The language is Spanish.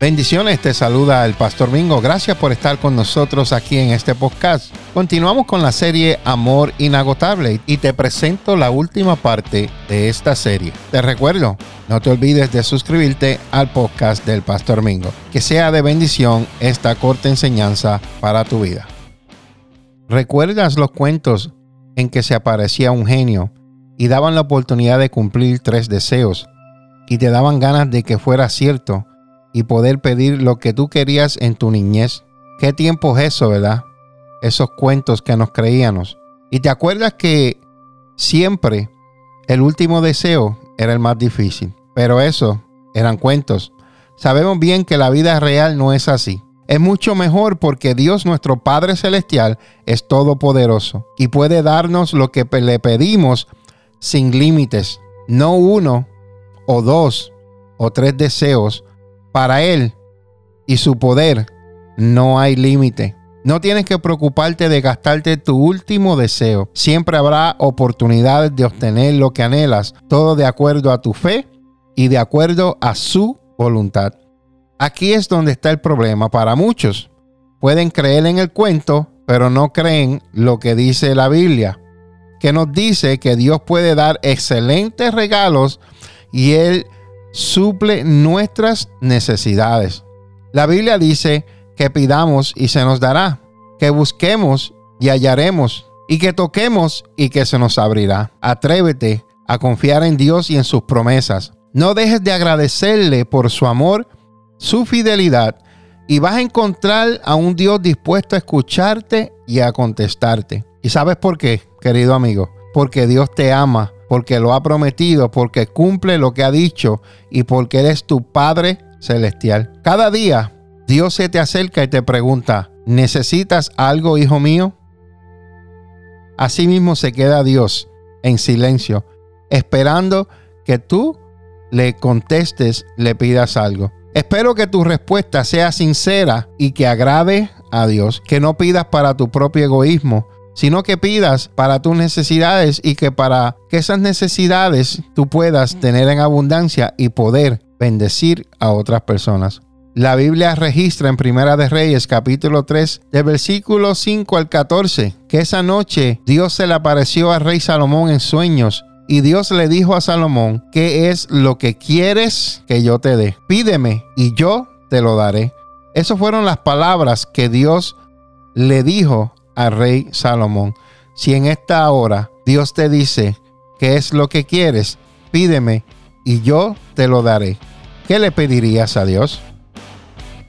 Bendiciones, te saluda el Pastor Mingo. Gracias por estar con nosotros aquí en este podcast. Continuamos con la serie Amor Inagotable y te presento la última parte de esta serie. Te recuerdo, no te olvides de suscribirte al podcast del Pastor Mingo. Que sea de bendición esta corta enseñanza para tu vida. ¿Recuerdas los cuentos en que se aparecía un genio y daban la oportunidad de cumplir tres deseos y te daban ganas de que fuera cierto? Y poder pedir lo que tú querías en tu niñez. ¿Qué tiempo es eso, verdad? Esos cuentos que nos creíamos. Y te acuerdas que siempre el último deseo era el más difícil. Pero eso eran cuentos. Sabemos bien que la vida real no es así. Es mucho mejor porque Dios nuestro Padre Celestial es todopoderoso y puede darnos lo que le pedimos sin límites. No uno o dos o tres deseos para Él y su poder no hay límite. No tienes que preocuparte de gastarte tu último deseo. Siempre habrá oportunidades de obtener lo que anhelas, todo de acuerdo a tu fe y de acuerdo a su voluntad. Aquí es donde está el problema para muchos. Pueden creer en el cuento, pero no creen lo que dice la Biblia, que nos dice que Dios puede dar excelentes regalos y Él suple nuestras necesidades. La Biblia dice que pidamos y se nos dará, que busquemos y hallaremos, y que toquemos y que se nos abrirá. Atrévete a confiar en Dios y en sus promesas. No dejes de agradecerle por su amor, su fidelidad, y vas a encontrar a un Dios dispuesto a escucharte y a contestarte. ¿Y sabes por qué, querido amigo? Porque Dios te ama porque lo ha prometido, porque cumple lo que ha dicho y porque eres tu Padre Celestial. Cada día Dios se te acerca y te pregunta, ¿necesitas algo, hijo mío? Asimismo se queda Dios en silencio, esperando que tú le contestes, le pidas algo. Espero que tu respuesta sea sincera y que agrade a Dios, que no pidas para tu propio egoísmo, sino que pidas para tus necesidades y que para que esas necesidades tú puedas tener en abundancia y poder bendecir a otras personas. La Biblia registra en Primera de Reyes capítulo 3 del versículo 5 al 14 que esa noche Dios se le apareció al rey Salomón en sueños y Dios le dijo a Salomón, ¿qué es lo que quieres que yo te dé? Pídeme y yo te lo daré. Esas fueron las palabras que Dios le dijo al rey Salomón. Si en esta hora Dios te dice, ¿qué es lo que quieres? Pídeme y yo te lo daré. ¿Qué le pedirías a Dios?